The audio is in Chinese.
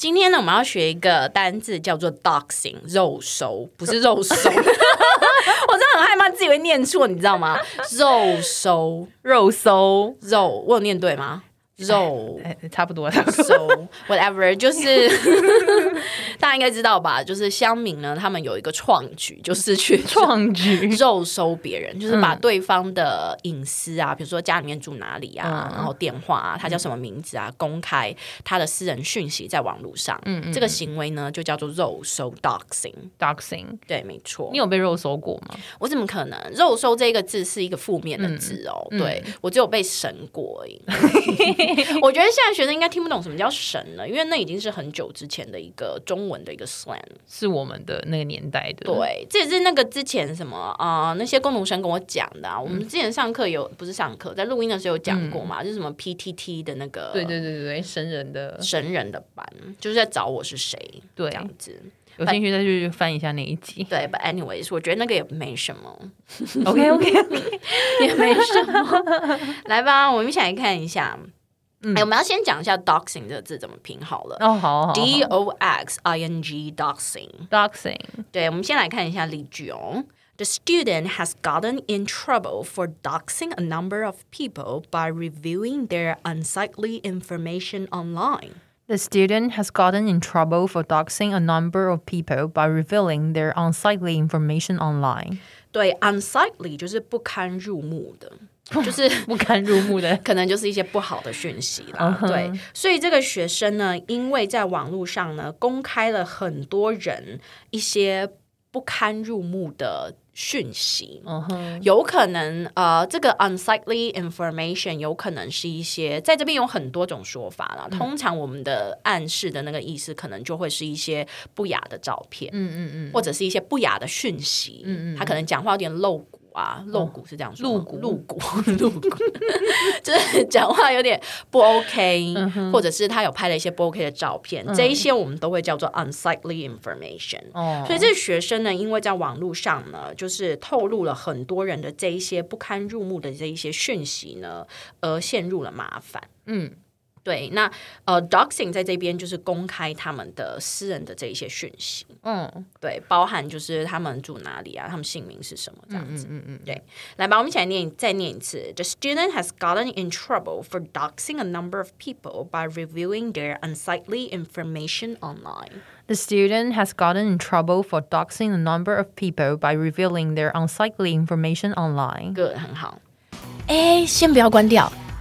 今天呢，我们要学一个单字，叫做 doxing，肉搜，不是肉搜。我真的很害怕自己会念错，你知道吗？肉搜，肉搜，肉，我有念对吗？肉、哎哎，差不多了。So whatever，就是 大家应该知道吧？就是乡民呢，他们有一个创举，就是去创举肉搜别人，就是把对方的隐私啊，比如说家里面住哪里啊，嗯、然后电话啊，他叫什么名字啊，嗯、公开他的私人讯息在网络上。嗯，嗯，这个行为呢，就叫做肉搜 （doxing）。doxing，对，没错。你有被肉搜过吗？我怎么可能？肉搜这个字是一个负面的字哦。嗯、对、嗯、我只有被审过而已。我觉得现在学生应该听不懂什么叫审了，因为那已经是很久之前的一个中文的一个 slang，是我们的那个年代的。对，这也是那个之前什么啊、呃，那些工读生跟我讲的、啊。我们之前上课有不是上课，在录音的时候有讲过嘛，嗯、就是什么 PTT 的那个，对对对对对，神人的神人的班，就是在找我是谁，对，这样子。有兴趣再去翻一下那一集。对，But anyways，我觉得那个也没什么。OK OK OK，也没什么。来吧，我们一起来看一下。嗯、哎，我们要先讲一下 doxing 这个字怎么拼好了。哦，好，好，D O X I N G doxing，doxing。对，我们先来看一下例句哦。The student has gotten in trouble for doxing a number of people by reviewing their unsightly information online. The student has gotten in trouble for doxing a number of people by revealing their unsightly information online. 对，unsightly 就是不堪入目的。 就是 不堪入目的，可能就是一些不好的讯息啦。Uh huh. 对，所以这个学生呢，因为在网络上呢，公开了很多人一些不堪入目的讯息。Uh huh. 有可能呃，这个 unsightly information 有可能是一些，在这边有很多种说法啦。通常我们的暗示的那个意思，可能就会是一些不雅的照片，嗯嗯嗯，或者是一些不雅的讯息。嗯嗯，他可能讲话有点露骨。啊，露骨是这样说，露骨露骨 露骨，就是讲话有点不 OK，、嗯、或者是他有拍了一些不 OK 的照片，嗯、这一些我们都会叫做 unsightly information。哦，所以这个学生呢，因为在网络上呢，就是透露了很多人的这一些不堪入目的这一些讯息呢，而陷入了麻烦。嗯。对，那呃，doxing 在这边就是公开他们的私人的这一些讯息，嗯，对，包含就是他们住哪里啊，他们姓名是什么这样子，嗯嗯，嗯，嗯对，来吧，我们一起来念，再念一次。The student has gotten in trouble for doxing a number of people by reviewing their unsightly information online. The student has gotten in trouble for doxing a number of people by revealing their unsightly information online. Good，很好。哎，先不要关掉。